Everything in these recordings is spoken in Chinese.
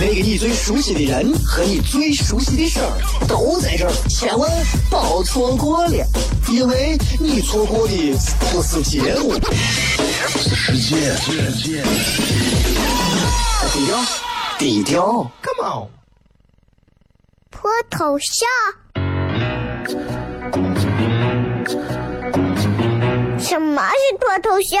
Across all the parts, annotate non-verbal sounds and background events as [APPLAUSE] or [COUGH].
那个你最熟悉的人和你最熟悉的事儿都在这儿，千万别错过了，因为你错过的不是节目，是世界。低调，低调，Come on，脱头像？什么是脱头像？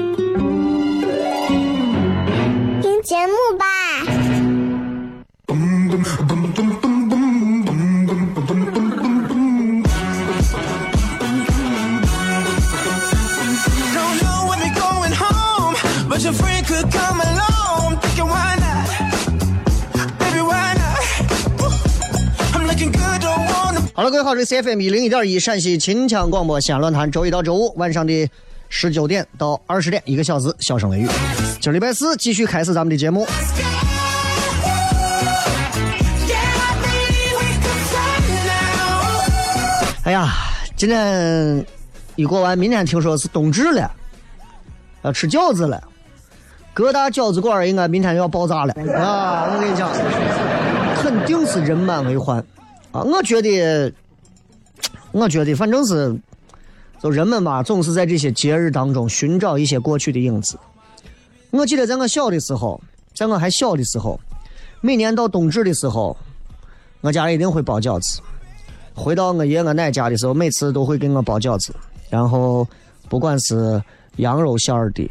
节目吧。好了，各位好，这是 C F M 一零一点一陕西秦腔广播西安论坛，周一到周五晚上的。十九点到二十点，一个小时，笑声雷雨。今儿礼拜四，继续开始咱们的节目。哎呀，今天一过完，明天听说是冬至了，要吃饺子了。各大饺子馆应该明天就要爆炸了啊！我跟你讲，肯定是人满为患啊！我觉得，我觉得，反正是。就人们吧，总是在这些节日当中寻找一些过去的影子。我记得在我小的时候，在我还小的时候，每年到冬至的时候，我家一定会包饺子。回到我爷我奶家的时候，每次都会给我包饺子。然后，不管是羊肉馅儿的，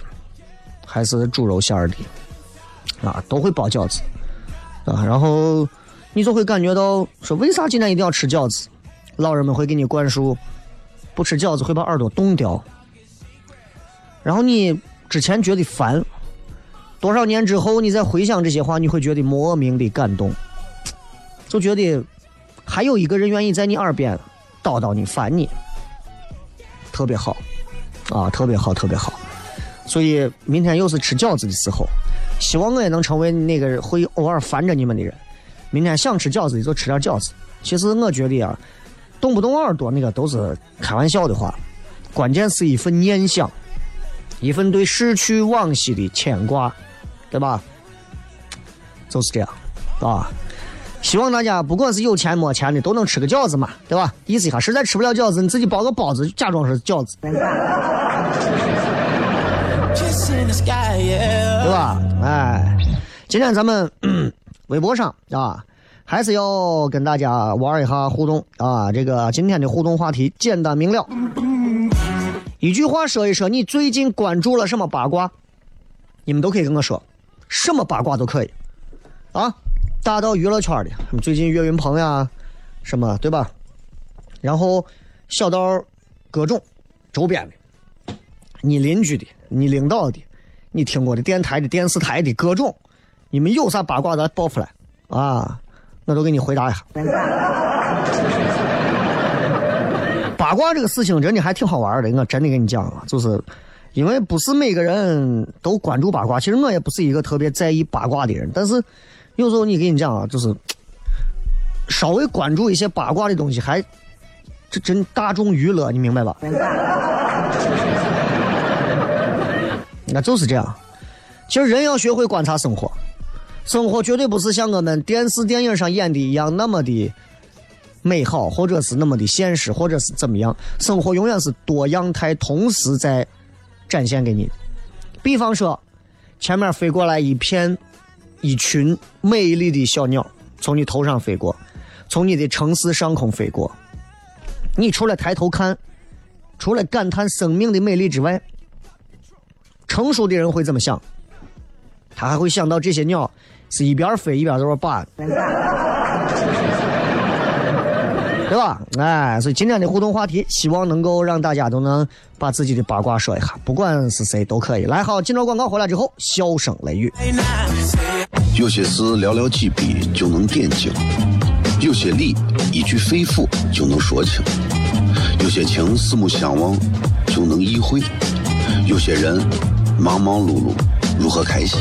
还是猪肉馅儿的，啊，都会包饺子。啊，然后你就会感觉到说，为啥今天一定要吃饺子？老人们会给你灌输。不吃饺子会把耳朵冻掉，然后你之前觉得烦，多少年之后你再回想这些话，你会觉得莫名的感动，就觉得还有一个人愿意在你耳边叨叨你烦你，特别好，啊，特别好，特别好。所以明天又是吃饺子的时候，希望我也能成为那个会偶尔烦着你们的人。明天想吃饺子的就吃点饺子。其实我觉得啊。动不动耳朵那个都是开玩笑的话，关键是一份念想，一份对逝去往昔的牵挂，对吧？就是这样，啊！希望大家不管是有钱没钱的，都能吃个饺子嘛，对吧？意思一下，实在吃不了饺子，你自己包个包子，假装是饺子，[LAUGHS] 对吧？哎，今天咱们 [CLEARS THROAT] 微博上啊。还是要跟大家玩一下互动啊！这个今天的互动话题简单明了，一句话说一说你最近关注了什么八卦，你们都可以跟我说，什么八卦都可以啊，大到娱乐圈的，最近岳云鹏呀，什么对吧？然后小到各种周边的，你邻居的，你领导的，你听过的电台的、电视台的各种，你们有啥八卦咱爆出来啊！我都给你回答一下。[LAUGHS] 八卦这个事情真的还挺好玩的，我真的跟你讲啊，就是因为不是每个人都关注八卦，其实我也不是一个特别在意八卦的人，但是有时候你跟你讲啊，就是稍微关注一些八卦的东西，还这真大众娱乐，你明白吧？[LAUGHS] 那就是这样，其实人要学会观察生活。生活绝对不是像我们电视电影上演的一样那么的美好，或者是那么的现实，或者是怎么样。生活永远是多样态，同时在展现给你。比方说，前面飞过来一片、一群美丽的小鸟，从你头上飞过，从你的城市上空飞过。你除了抬头看，除了感叹生命的美丽之外，成熟的人会怎么想？他还会想到这些鸟是一边飞一边在那把，对吧？哎，所以今天的互动话题，希望能够让大家都能把自己的八卦说一下，不管是谁都可以。来，好，进到广告回来之后，笑声雷雨。有些事寥寥几笔就能点睛，有些理一句肺腑就能说清，有些情四目相望就能意会，有些人忙忙碌碌如何开心？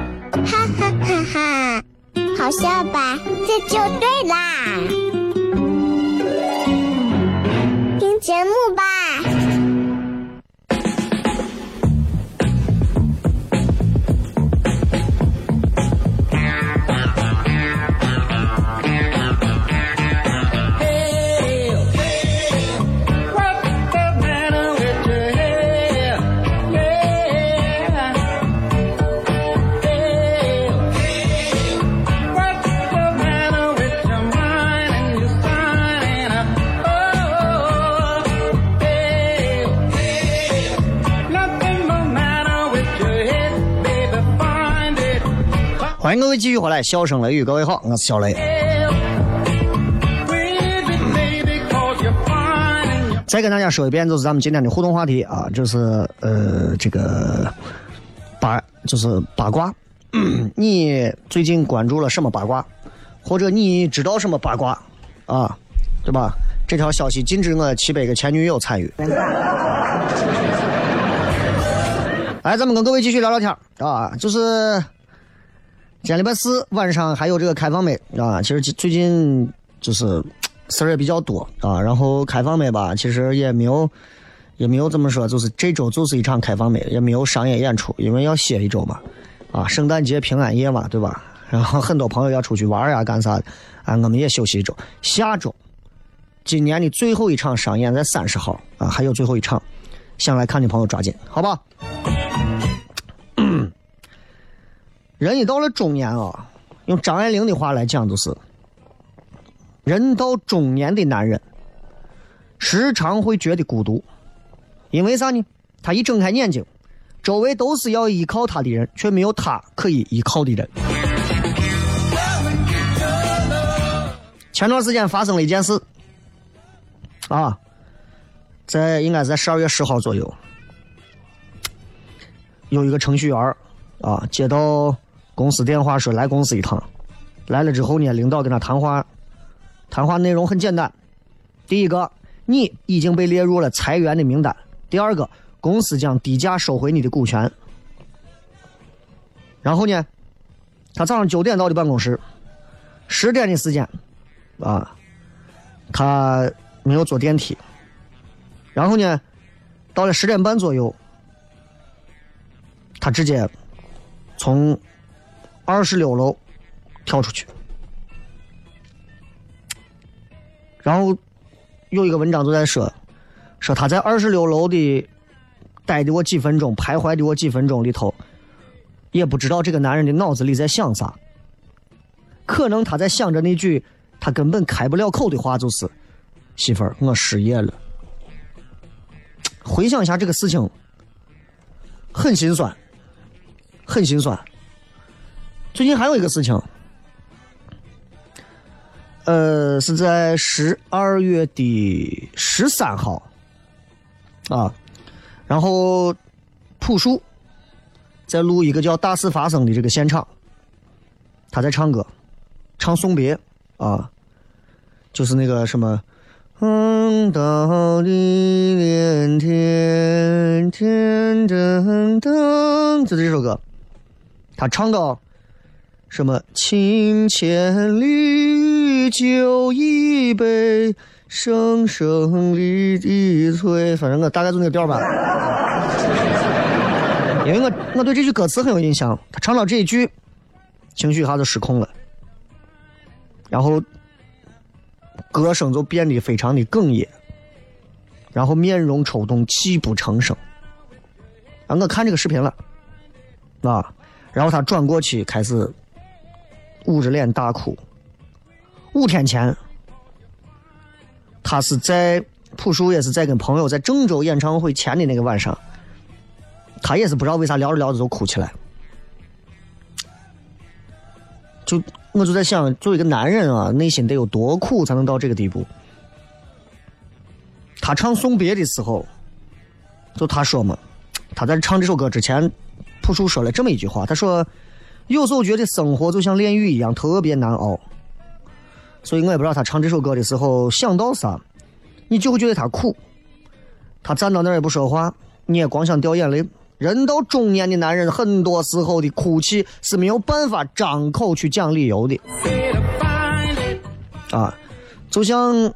哈哈哈哈！好笑吧？这就对啦。听节目吧。欢迎各位继续回来，笑声雷雨，各位好，我是小雷。再跟大家说一遍，就是咱们今天的互动话题啊，就是呃，这个八，就是八卦。[CLEARS THROAT] 你最近关注了什么八卦，或者你知道什么八卦啊？对吧？这条消息禁止我七百个前女友参与。[LAUGHS] 来，咱们跟各位继续聊聊天啊，就是今天礼拜四晚上还有这个开放麦啊。其实最近就是事儿也比较多啊，然后开放麦吧，其实也没有也没有怎么说，就是这周就是一场开放麦，也没有商业演出，因为要歇一周嘛。啊，圣诞节、平安夜嘛，对吧？然后很多朋友要出去玩呀，干啥的？啊，我们也休息一周。下周，今年的最后一场商演在三十号啊，还有最后一场，想来看的朋友抓紧，好吧？人一到了中年啊，用张爱玲的话来讲，就是人到中年的男人，时常会觉得孤独，因为啥呢？他一睁开眼睛，周围都是要依靠他的人，却没有他可以依靠的人。前段时间发生了一件事，啊，在应该是在十二月十号左右，有一个程序员啊接到公司电话说来公司一趟，来了之后呢，领导跟他谈话，谈话内容很简单，第一个，你已经被列入了裁员的名单；第二个，公司将低价收回你的股权。然后呢，他早上九点到的办公室，十点的时间，啊，他没有坐电梯。然后呢，到了十点半左右，他直接从二十六楼跳出去。然后有一个文章就在说，说他在二十六楼的待的我几分钟，徘徊的我几分钟里头，也不知道这个男人的脑子里在想啥。可能他在想着那句他根本开不了口的话，就是“媳妇儿，我失业了。”回想一下这个事情，很心酸，很心酸。最近还有一个事情，呃，是在十二月的十三号，啊，然后朴树在录一个叫《大事发生》的这个现场，他在唱歌，唱送别。啊，就是那个什么。嗯，到地连天，天噔噔，就这首歌，他唱到什么？情千里，酒一杯，声声离滴催。反正我大概就那个调吧。[LAUGHS] 因为我我对这句歌词很有印象，他唱到这一句，情绪一下就失控了，然后。歌声就变得非常的哽咽，然后面容抽动，泣不成声。啊，我看这个视频了，啊，然后他转过去开始捂着脸大哭。五天前，他是在朴树也是在跟朋友在郑州演唱会前的那个晚上，他也是不知道为啥聊着聊着就哭起来，就。我就在想，作为一个男人啊，内心得有多苦才能到这个地步？他唱送别的时候，就他说嘛，他在唱这首歌之前，朴树说了这么一句话，他说：“有时候觉得生活就像炼狱一样，特别难熬。”所以我也不知道他唱这首歌的时候想到啥，你就会觉得他苦。他站到那儿也不说话，你也光想掉眼泪。人到中年的男人，很多时候的哭泣是没有办法张口去讲理由的，啊，就像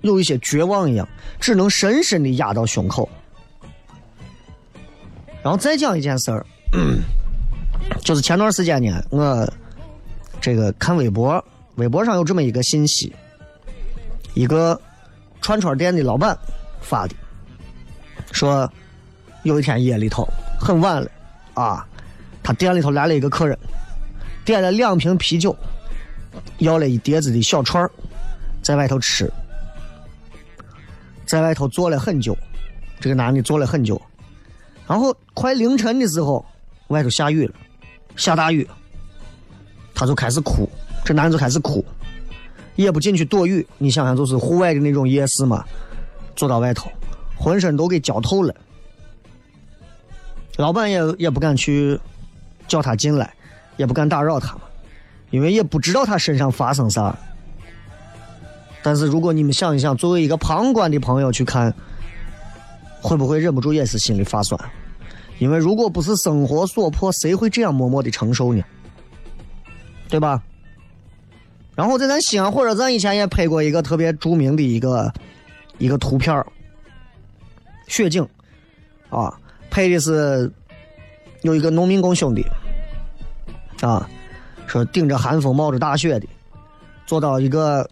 有一些绝望一样，只能深深的压到胸口。然后再讲一件事儿，就是前段时间呢，我这个看微博，微博上有这么一个信息，一个串串店的老板发的，说。有一天夜里头很晚了，啊，他店里头来了一个客人，点了两瓶啤酒，要了一碟子的小串，在外头吃，在外头坐了很久，这个男的坐了很久，然后快凌晨的时候，外头下雨了，下大雨，他就开始哭，这男的就开始哭，也不进去躲雨，你想想就是户外的那种夜市嘛，坐到外头，浑身都给浇透了。老板也也不敢去叫他进来，也不敢打扰他，因为也不知道他身上发生啥。但是如果你们想一想，作为一个旁观的朋友去看，会不会忍不住也是心里发酸？因为如果不是生活所迫，谁会这样默默的承受呢？对吧？然后在咱西安火车站以前也拍过一个特别著名的一个一个图片雪景啊。配的是有一个农民工兄弟啊，说顶着寒风冒着大雪的，坐到一个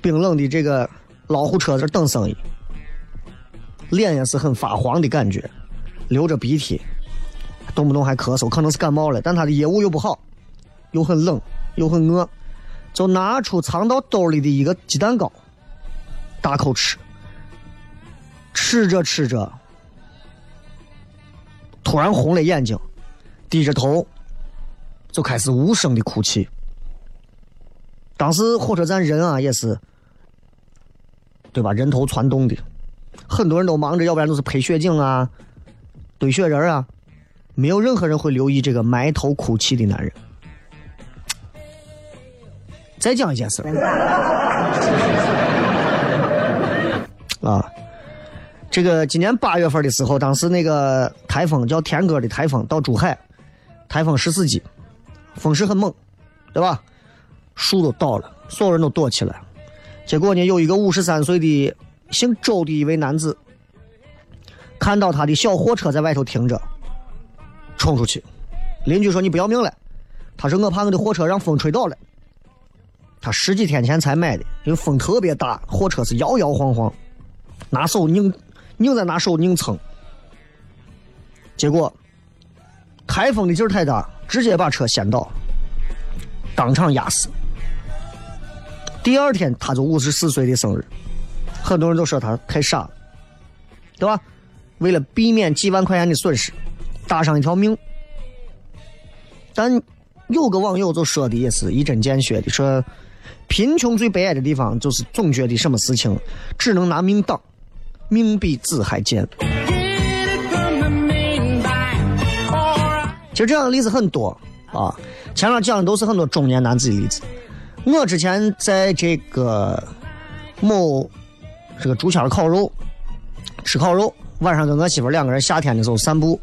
冰冷的这个老虎车这等生意，脸也是很发黄的感觉，流着鼻涕，动不动还咳嗽，可能是感冒了。但他的业务又不好，又很冷，又很饿，就拿出藏到兜里的一个鸡蛋糕，大口吃，吃着吃着。突然红了眼睛，低着头，就开始无声的哭泣。当时火车站人啊也是，对吧？人头攒动的，很多人都忙着，要不然就是拍雪景啊、堆雪人啊，没有任何人会留意这个埋头哭泣的男人。再讲一件事 [LAUGHS] 啊。这个今年八月份的时候，当时那个台风叫天鸽的台风到珠海，台风十四级，风势很猛，对吧？树都倒了，所有人都躲起来。结果呢，有一个五十三岁的姓周的一位男子，看到他的小货车在外头停着，冲出去。邻居说：“你不要命了？”他说：“我怕我的货车让风吹倒了。”他十几天前才买的，因为风特别大，货车是摇摇晃晃，拿手拧。拧在拿手拧蹭，结果台风的劲儿太大，直接把车掀倒，当场压死。第二天他就五十四岁的生日，很多人都说他太傻了，对吧？为了避免几万块钱的损失，搭上一条命。但有个网友就说的也是一针见血的，说贫穷最悲哀的地方就是总觉得什么事情只能拿命挡。命比纸还贱。其实这样的例子很多啊，前面讲的都是很多中年男子的例子。我之前在这个某这个竹签烤肉吃烤肉，晚上跟我媳妇两个人夏天的时候散步，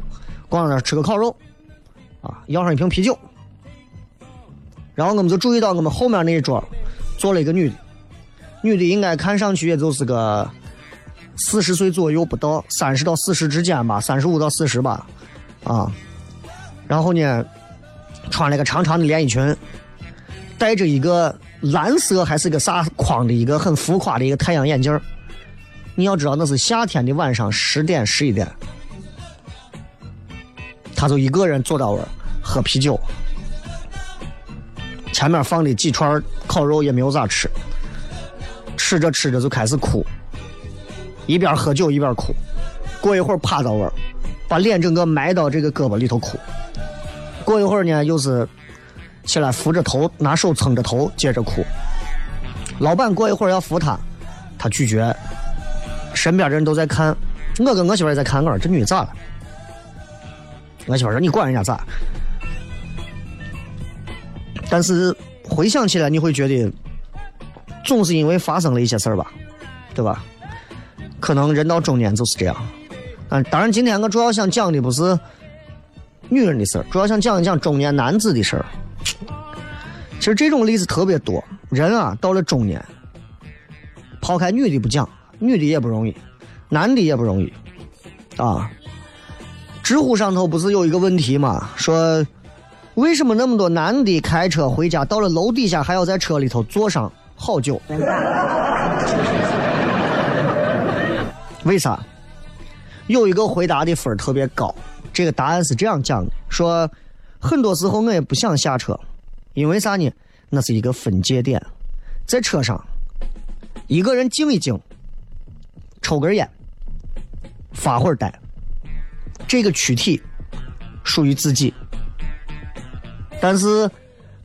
逛那吃个烤肉，啊，要上一瓶啤酒，然后我们就注意到我们后面那一桌坐了一个女的，女的应该看上去也就是个四十岁左右不到，三十到四十之间吧，三十五到四十吧，啊，然后呢，穿了个长长的连衣裙。戴着一个蓝色还是个啥框的一个很浮夸的一个太阳眼镜你要知道那是夏天的晚上十点十一点，他就一个人坐到那儿喝啤酒，前面放的几串烤肉也没有咋吃，吃着吃着就开始哭，一边喝酒一边哭，过一会儿趴到那儿，把脸整个埋到这个胳膊里头哭，过一会儿呢又是。起来扶着头，拿手撑着头，接着哭。老板过一会儿要扶他，他拒绝。身边的人都在看，我跟我媳妇也在看。我说这女的咋了？我媳妇说你管人家咋？但是回想起来，你会觉得总是因为发生了一些事儿吧，对吧？可能人到中年就是这样。嗯，当然今天我主要想讲的不是女人的事儿，主要想讲一讲中年男子的事儿。其实这种例子特别多。人啊，到了中年，抛开女的不讲，女的也不容易，男的也不容易，啊。知乎上头不是有一个问题吗？说为什么那么多男的开车回家，到了楼底下还要在车里头坐上好久？[LAUGHS] 为啥？有一个回答的分特别高。这个答案是这样讲的：说很多时候我也不想下车。因为啥呢？那是一个分界点，在车上，一个人静一静，抽根烟，发会儿呆，这个躯体属于自己。但是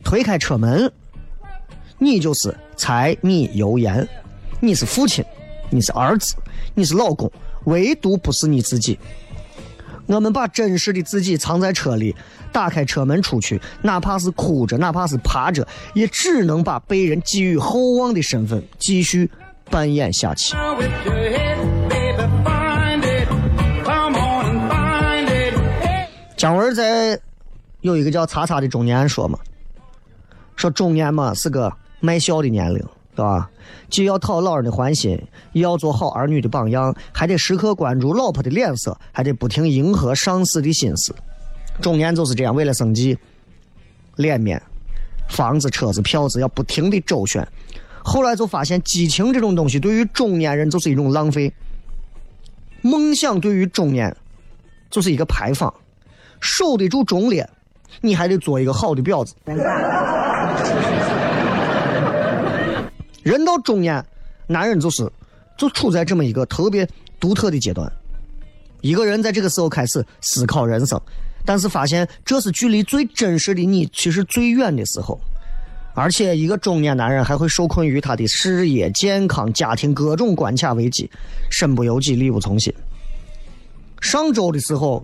推开车门，你就是柴米油盐，你是父亲，你是儿子，你是老公，唯独不是你自己。我们把真实的自己藏在车里。打开车门出去，哪怕是哭着，哪怕是爬着，也只能把被人寄予厚望的身份继续扮演下去。姜文在有一个叫“叉叉”的中年说嘛，说中年嘛是个卖笑的年龄，对吧？既要讨老人的欢心，也要做好儿女的榜样，还得时刻关注老婆的脸色，还得不停迎合上司的心思。中年就是这样，为了生计，脸面、房子、车子、票子要不停的周旋。后来就发现，激情这种东西对于中年人就是一种浪费。梦想对于中年就是一个牌坊，守得住忠烈，你还得做一个好的婊子。人到中年，男人就是就处在这么一个特别独特的阶段。一个人在这个时候开始思考人生。但是发现这是距离最真实的你其实最远的时候，而且一个中年男人还会受困于他的事业、健康、家庭各种关卡危机，身不由己，力不从心。上周的时候，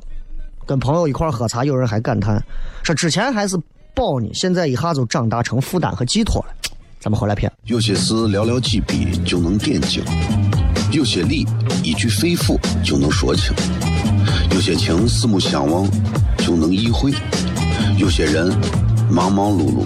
跟朋友一块喝茶，有人还感叹说：“之前还是宝呢，现在一下就长大成负担和寄托了。”咱们回来片。有些事寥寥几笔就能点睛，有些理一句肺腑就能说清，有些情四目相望。就能意会，有些人忙忙碌碌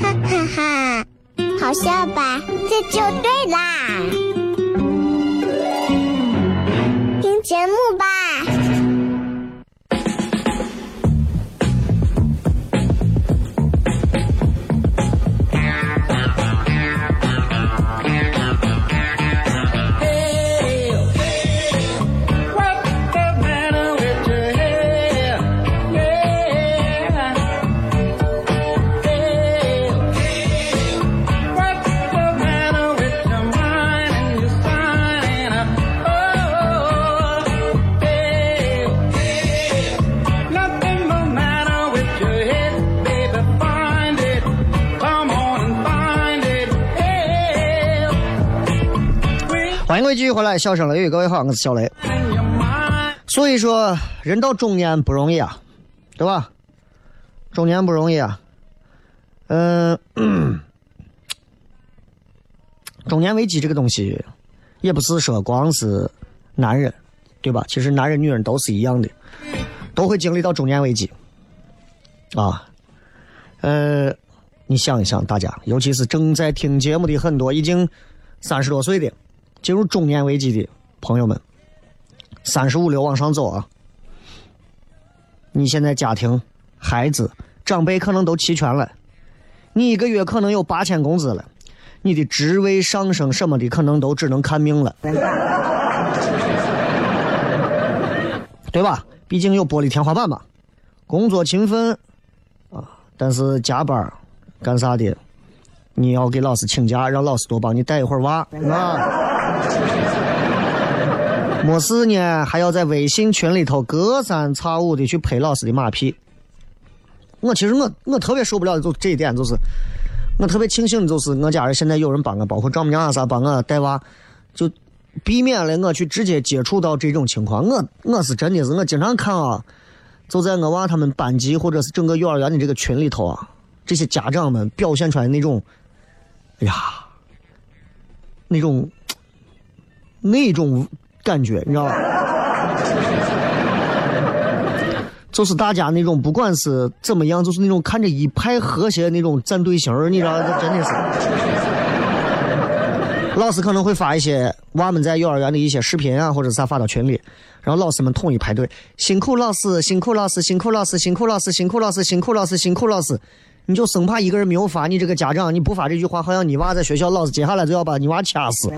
哈哈哈，好笑吧？这就对啦，听节目吧。位继续回来，笑声雷雨，各位好，我是小雷。所以说，人到中年不容易啊，对吧？中年不容易啊。嗯、中年危机这个东西，也不是说光是男人，对吧？其实男人、女人都是一样的，都会经历到中年危机。啊，呃，你想一想，大家，尤其是正在听节目的很多已经三十多岁的。进入中年危机的朋友们，三十五六往上走啊！你现在家庭、孩子、长辈可能都齐全了，你一个月可能有八千工资了，你的职位上升什么的可能都只能看命了，对吧？毕竟有玻璃天花板嘛。工作勤奋啊，但是加班干啥的？你要给老师请假，让老师多帮你带一会儿娃啊。[LAUGHS] 没事呢，还要在微信群里头隔三差五的去拍老师的马屁。我其实我我特别受不了的就这一点，就是我特别庆幸的就是我家人现在有人帮我，包括丈母娘啊啥帮我带娃，就避免了我去直接接触到这种情况。我我是真的是我经常看啊，就在我娃他们班级或者是整个幼儿园的这个群里头啊，这些家长们表现出来那种，哎呀，那种。那种感觉，你知道吧？就是大家那种，不管是怎么样，就是那种看着一派和谐的那种战队形你知道，这真的是。老师可能会发一些娃们在幼儿园的一些视频啊，或者啥发到群里，然后老师们统一排队，辛苦老师，辛苦老师，辛苦老师，辛苦老师，辛苦老师，辛苦老师，辛苦老师。你就生怕一个人没有发，你这个家长你不发这句话，好像你娃在学校老师接下来就要把你娃掐死，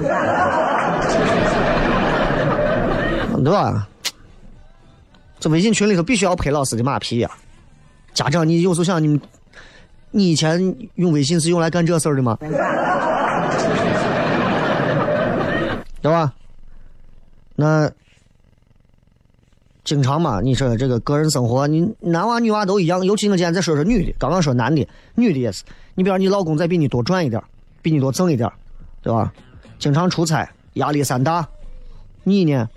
[LAUGHS] 对吧？这微信群里头必须要拍老师的马屁呀！家长，你有时候想，你你以前用微信是用来干这事儿的吗？[LAUGHS] 对吧？那。经常嘛，你说这个个人生活，你男娃女娃都一样。尤其我今天再说说女的，刚刚说男的，女的也是。你比如你老公再比你多赚一点，比你多挣一点，对吧？经常出差，压力山大，你呢？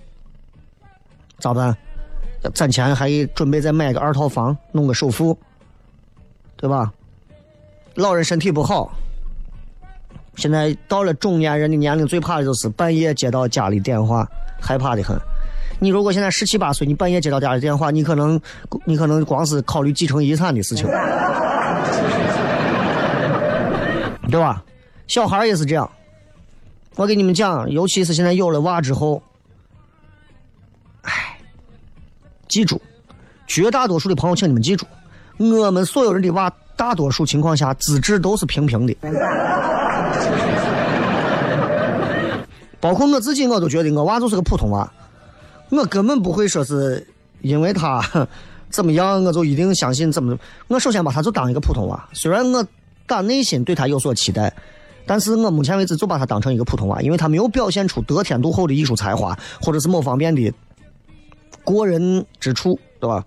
咋办？攒钱还准备再买个二套房，弄个首付，对吧？老人身体不好，现在到了中年人的年龄，最怕的就是半夜接到家里电话，害怕的很。你如果现在十七八岁，你半夜接到家里电话，你可能，你可能光是考虑继承遗产的事情，[LAUGHS] 对吧？小孩也是这样。我给你们讲，尤其是现在有了娃之后，哎，记住，绝大多数的朋友，请你们记住，我们所有人的娃，大多数情况下资质都是平平的。[LAUGHS] 包括我自己，我都觉得我娃就是个普通娃。我根本不会说是因为他 [LAUGHS] 怎么样，我就一定相信怎么。我首先把他就当一个普通娃，虽然我打内心对他有所期待，但是我目前为止就把他当成一个普通娃，因为他没有表现出得天独厚的艺术才华，或者是某方面的过人之处，对吧？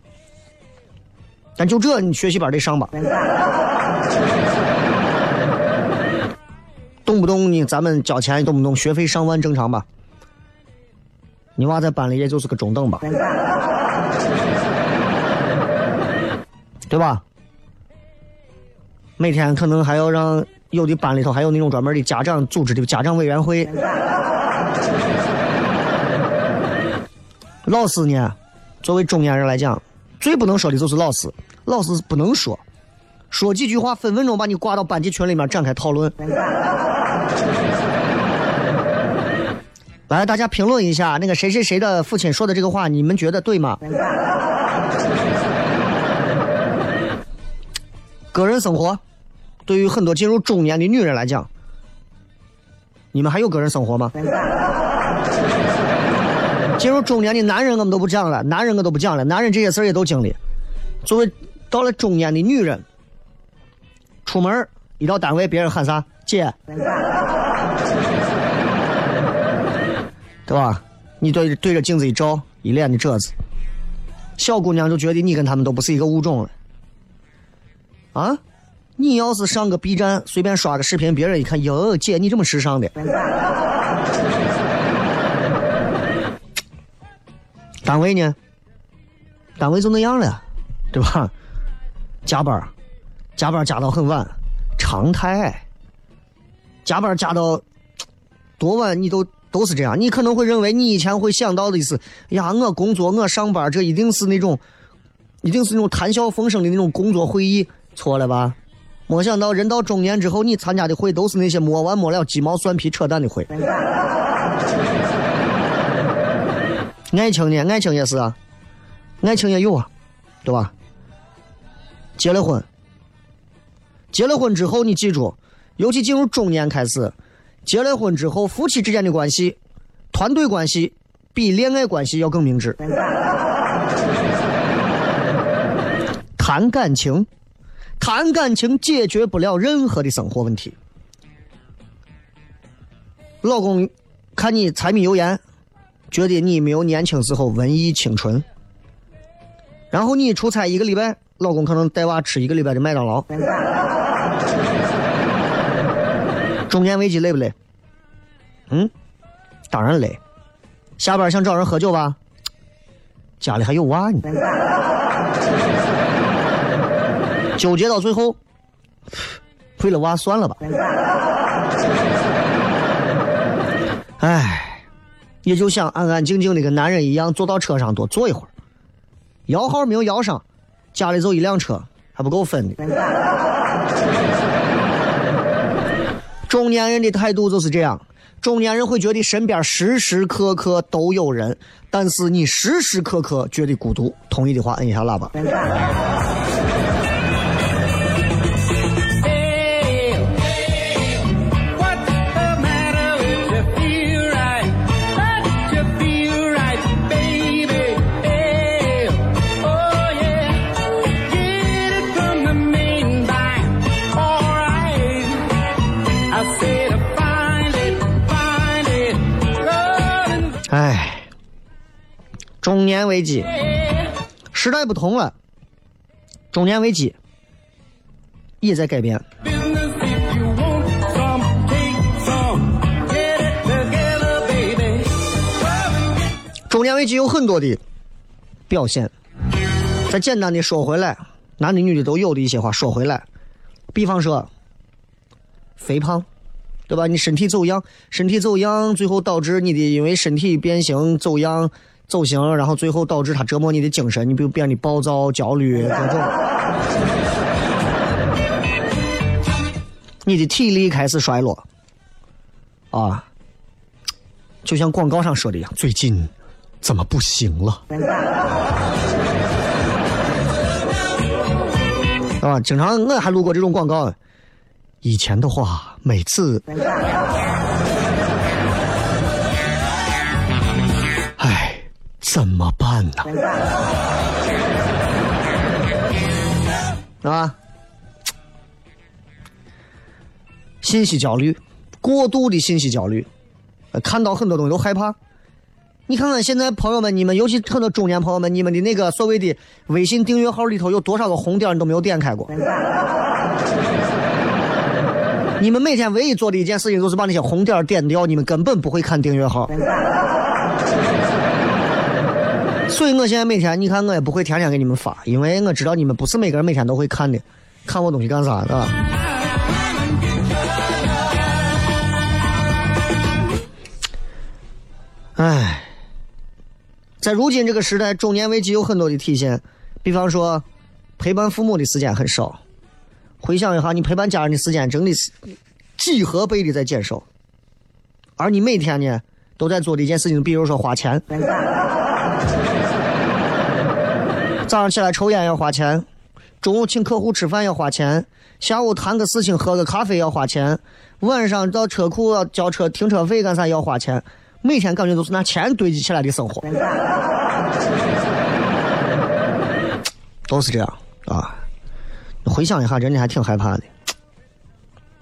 但就这，你学习班得上吧？动不动你咱们交钱，动不动学费上万，正常吧？你娃在班里也就是个中等吧，对吧？每天可能还要让有的班里头还有那种专门的家长组织的家长委员会，老师呢，作为中年人来讲，最不能说的就是老师，老师不能说，说几句话分分钟把你挂到班级群里面展开讨论。[LAUGHS] 来，大家评论一下，那个谁谁谁的父亲说的这个话，你们觉得对吗？[LAUGHS] 个人生活，对于很多进入中年的女人来讲，你们还有个人生活吗？[LAUGHS] 进入中年的男人我们都不讲了，男人我都不讲了，男人这些事儿也都经历。作为到了中年的女人，出门一到单位，别人喊啥姐。[LAUGHS] 对吧？你对对着镜子一照，一脸的褶子，小姑娘就觉得你跟他们都不是一个物种了。啊，你要是上个 B 站随便刷个视频，别人一看，哟，姐你这么时尚的。单位呢？单位就那样了，对吧？加班，加班加到很晚，常态。加班加到多晚你都。都是这样，你可能会认为你以前会想到的是，呀，我工作我上班，这一定是那种，一定是那种谈笑风生的那种工作会议，错了吧？没想到人到中年之后，你参加的会都是那些没完没了鸡毛蒜皮扯淡的会。爱情呢？爱情也是啊，爱情也有啊，对吧？结了婚，结了婚之后，你记住，尤其进入中年开始。结了婚之后，夫妻之间的关系、团队关系比恋爱关系要更明智。谈感情，谈感情解决不了任何的生活问题。老公看你柴米油盐，觉得你没有年轻时候文艺清纯。然后你出差一个礼拜，老公可能带娃吃一个礼拜的麦当劳。[LAUGHS] 中年危机累不累？嗯，当然累。下班想找人喝酒吧？家里还有娃呢。纠结到最后，为了娃算了吧。哎，也就想安安静静的跟男人一样坐到车上多坐一会儿。摇号没有摇上，家里就一辆车，还不够分的。中年人的态度就是这样，中年人会觉得身边时时刻刻都有人，但是你时时刻刻觉得孤独。同意的话，摁一下喇叭。危机，时代不同了，中年危机也在改变。中年危机有很多的表现，再简单的说回来，男的女的都有的一些话说回来，比方说肥胖，对吧？你身体走样，身体走样，最后导致你的因为身体变形走样。走形，然后最后导致他折磨你的精神，你比如变得暴躁、焦虑 [LAUGHS] 各种，你的体力开始衰落，啊，就像广告上说的一样，最近怎么不行了？[LAUGHS] 啊，经常我还录过这种广告，以前的话每次。怎么办呢？啊，信息焦虑，过度的信息焦虑，看到很多东西都害怕。你看看现在朋友们，你们尤其很多中年朋友们，你们的那个所谓的微信订阅号里头有多少个红点你都没有点开过？[LAUGHS] 你们每天唯一做的一件事情就是把那些红点点掉，你们根本不会看订阅号。所以我现在每天，你看我也不会天天给你们发，因为我知道你们不是每个人每天都会看的，看我东西干啥的？哎，在如今这个时代，中年危机有很多的体现，比方说陪伴父母的时间很少。回想一下，你陪伴家人的时间真的是几何倍的在减少，而你每天呢都在做的一件事情，比如说花钱。早上起来抽烟要花钱，中午请客户吃饭要花钱，下午谈个事情喝个咖啡要花钱，晚上到车库交车停车费干啥要花钱，每天感觉都是拿钱堆积起来的生活，[LAUGHS] 都是这样啊。回想一下，真的还挺害怕的。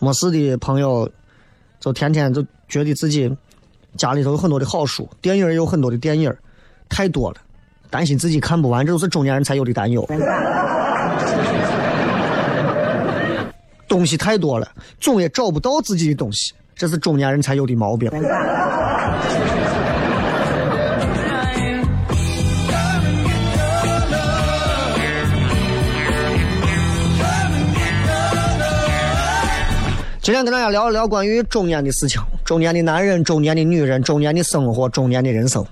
没事的朋友，就天天就觉得自己家里头有很多的好书，电影也有很多的电影，太多了。担心自己看不完，这都是中年人才有的担忧。[LAUGHS] 东西太多了，总也找不到自己的东西，这是中年人才有的毛病。今天跟大家聊一聊关于中年的事情，中年的男人，中年的女人，中年的生活，中年的人生。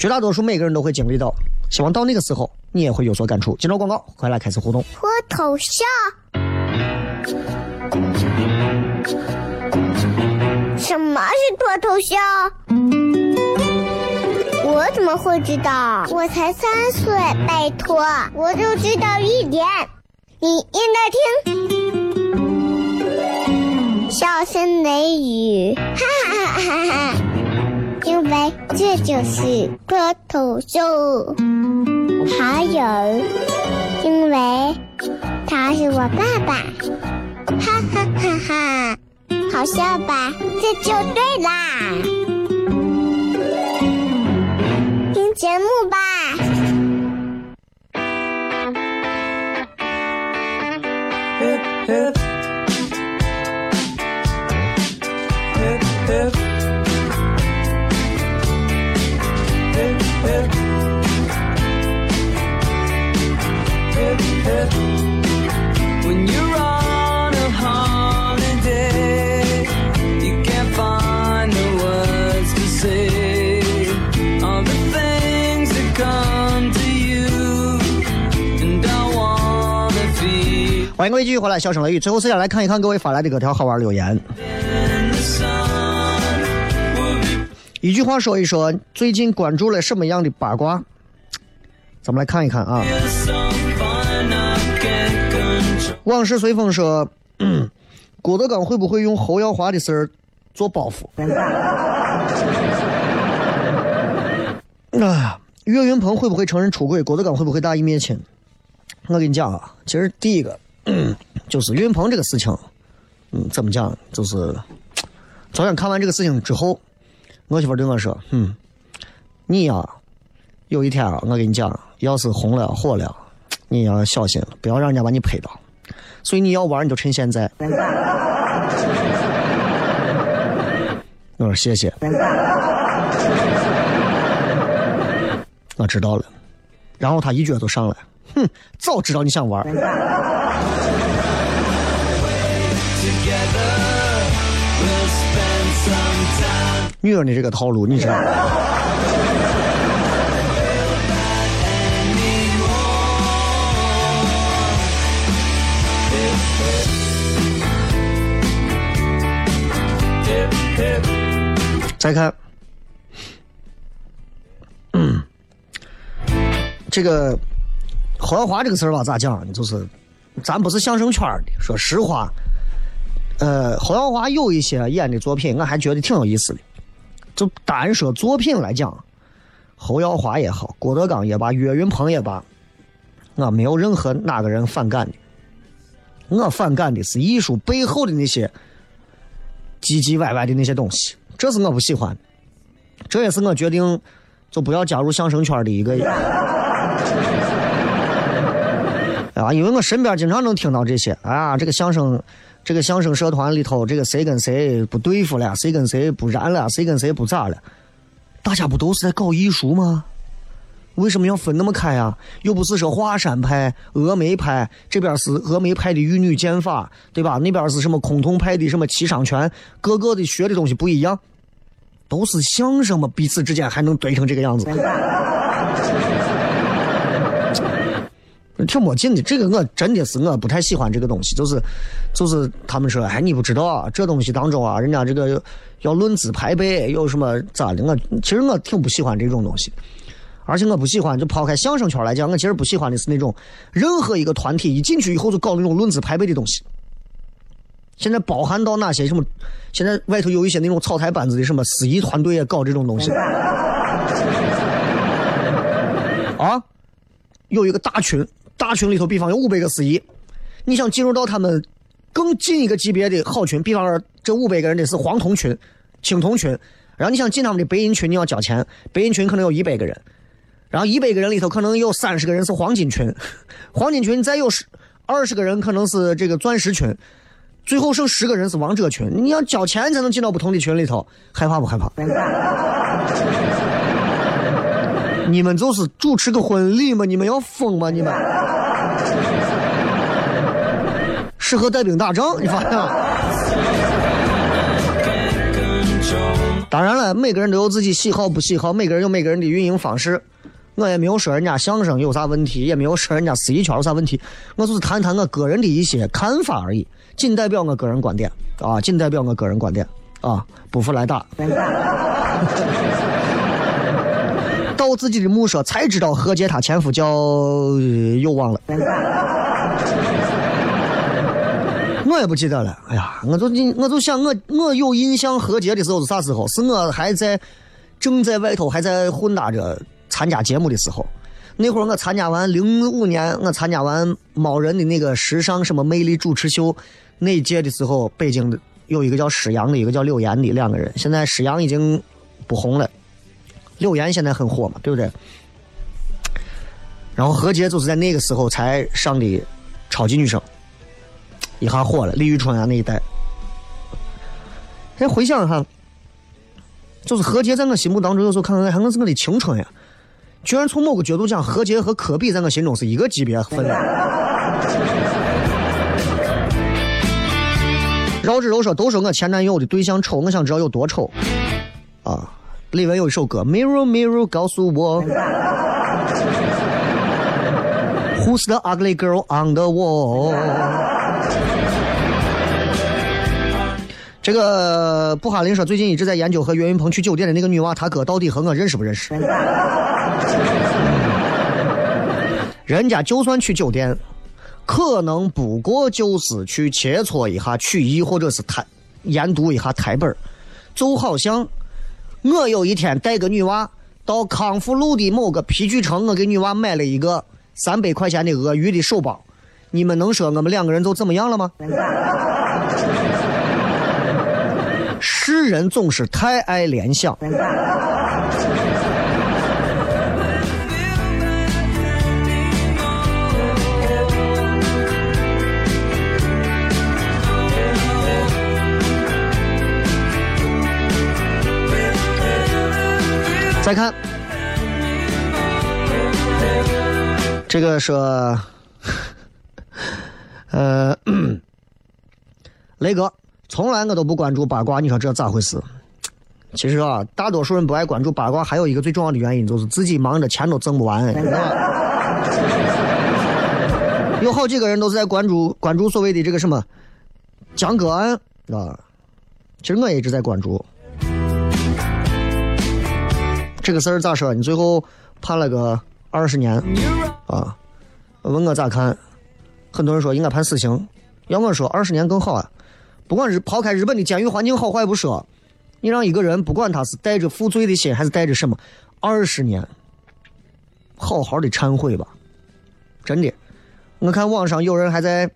绝大多数每个人都会经历到，希望到那个时候你也会有所感触。进入广告，快来开始互动。脱头像？什么是脱头像？我怎么会知道？我才三岁，拜托，我就知道一点。你应该听，笑声雷雨，哈。因为这就是脱口秀，还有，因为他是我爸爸，哈哈哈哈，好笑吧？这就对啦，听节目吧。欢迎各位继续回来，笑声雷雨。最后时间来看一看各位发来的各条好玩留言。一句话说一说，最近关注了什么样的八卦？咱们来看一看啊。往事随风说，[CLEARS THROAT] 郭德纲会不会用侯耀华的事儿做包袱？啊，岳云鹏会不会承认出轨？郭德纲会不会大义灭亲？我跟你讲啊，其实第一个。[CLEARS THROAT] 就是岳云鹏这个事情，嗯，怎么讲？就是昨天看完这个事情之后，我媳妇对我说：“嗯，你呀，有一天啊，我跟你讲，要是红了火了，你要小心，不要让人家把你拍到。所以你要玩，你就趁现在。[LAUGHS] ”我说谢谢，我知道了。然后他一脚就上来。哼，早知道你想玩。女人的这个套路，你知道吗？再看，嗯，[CLEARS THROAT] 这个。侯耀华这个事儿吧，咋讲呢？就是，咱不是相声圈的。说实话，呃，侯耀华有一些演的作品，我还觉得挺有意思的。就单说作品来讲，侯耀华也好，郭德纲也罢，岳云鹏也罢，我没有任何哪个人反感的。我反感的是艺术背后的那些唧唧歪歪的那些东西，这是我不喜欢。这也是我决定就不要加入相声圈的一个。啊，因为我身边经常能听到这些啊，这个相声，这个相声社团里头，这个谁跟谁不对付了，谁跟谁不燃了，谁跟谁不咋了，大家不都是在搞艺术吗？为什么要分那么开啊？又不是说华山派、峨眉派，这边是峨眉派的玉女剑法，对吧？那边是什么崆峒派的什么七伤拳，各个的学的东西不一样。都是相声嘛，彼此之间还能怼成这个样子，挺没劲的。这个我真的是我不太喜欢这个东西，就是就是他们说，哎，你不知道啊，这东西当中啊，人家这个要论资排辈，有什么咋的？我其实我挺不喜欢这种东西，而且我不喜欢，就抛开相声圈来讲，我其实不喜欢的是那种任何一个团体一进去以后就搞那种论资排辈的东西。现在包含到哪些什么？现在外头有一些那种草台班子的什么司仪团队也搞这种东西。啊，有一个大群，大群里头比方有五百个司仪，你想进入到他们更近一个级别的好群，比方说这五百个人的是黄铜群、青铜群，然后你想进他们的白银群，你要交钱，白银群可能有一百个人，然后一百个人里头可能有三十个人是黄金群，黄金群再有十二十个人可能是这个钻石群。最后剩十个人是王者群，你要交钱才能进到不同的群里头，害怕不害怕？你们就是主持个婚礼吗？你们要疯吗？你们适合带兵打仗，你发现了？当然了，每个人都有自己喜好不喜好，每个人有每个人的运营方式。我也没有说人家相声有啥问题，也没有说人家司仪圈有啥问题，我就是谈谈我个人的一些看法而已。仅代表我个人观点啊，仅代表我个人观点啊，不服来打。到自己的墓说才知道何洁她前夫叫又忘了，我也不记得了。哎呀，我就我就想我我有印象何洁的时候是啥时候？是我还在正在外头还在混搭着参加节目的时候。那会儿我参加完零五年，我参加完猫人的那个时尚什么魅力主持秀。那一届的时候，北京的有一个叫施洋的，一个叫柳岩的两个人。现在施洋已经不红了，柳岩现在很火嘛，对不对？然后何洁就是在那个时候才上的超级女声，一下火了。李宇春啊那一代，现在回想一下，就是何洁在我心目当中，有时候看看，还能是我的青春呀。居然从某个角度讲，何洁和科比在我心中是一个级别分量。[LAUGHS] 饶志柔说都说我前男友的对象丑，我想知道有多丑啊！李玟有一首歌《Mirror Mirror》，告诉我，[LAUGHS] Who's the ugly girl on the wall？这个布哈林说最近一直在研究和岳云鹏去酒店的那个女娃，他哥到底和我认识不认识？[LAUGHS] 人家就算去酒店。可能不过就是去切磋一下曲艺，或者是台研读一下台本就好像我有一天带个女娃到康复路的某个皮具城，我给女娃买了一个三百块钱的鳄鱼的手包，你们能说我们两个人就怎么样了吗？[LAUGHS] 世人总是太爱联想。再看，这个说，[LAUGHS] 呃，[CLEARS THROAT] 雷哥，从来我都不关注八卦，你说这咋回事？其实啊，大多数人不爱关注八卦，还有一个最重要的原因就是自己忙着钱都挣不完。[LAUGHS] 有好几个人都是在关注关注所谓的这个什么江歌案啊，其实我也一直在关注。这个事儿咋说？你最后判了个二十年啊？问我咋看？很多人说应该判死刑。要我说，二十年更好啊！不管是抛开日本的监狱环境好坏不说，你让一个人不管他是带着负罪的心还是带着什么，二十年，好好的忏悔吧。真的，我看网上有人还在，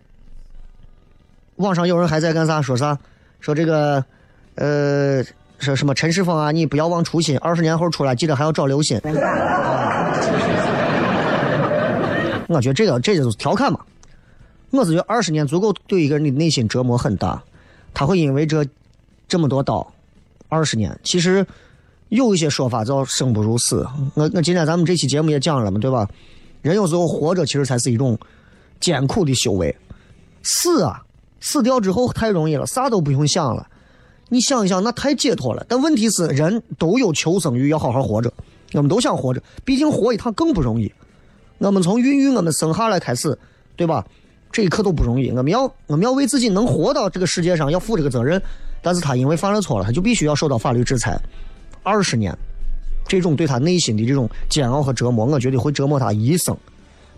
网上有人还在干啥？说啥？说这个，呃。说什么陈世峰啊，你不要忘初心，二十年后出来记得还要找刘鑫。[LAUGHS] 我觉得这个这就是调侃嘛。我是觉得二十年足够对一个人的内心折磨很大，他会因为这这么多刀，二十年。其实有一些说法叫生不如死。我我今天咱们这期节目也讲了嘛，对吧？人有时候活着其实才是一种艰苦的修为。死啊，死掉之后太容易了，啥都不用想了。你想一想，那太解脱了。但问题是，人都有求生欲，要好好活着，我们都想活着。毕竟活一趟更不容易。我们从孕育我们生下来开始，对吧？这一刻都不容易。我们要我们要为自己能活到这个世界上要负这个责任。但是他因为犯了错了，他就必须要受到法律制裁。二十年，这种对他内心的这种煎熬和折磨，我觉得会折磨他一生。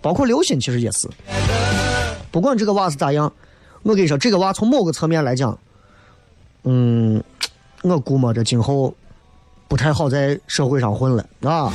包括刘鑫其实也是。不管这个娃是咋样，我跟你说，这个娃从某个侧面来讲。嗯，我估摸着今后不太好在社会上混了，啊。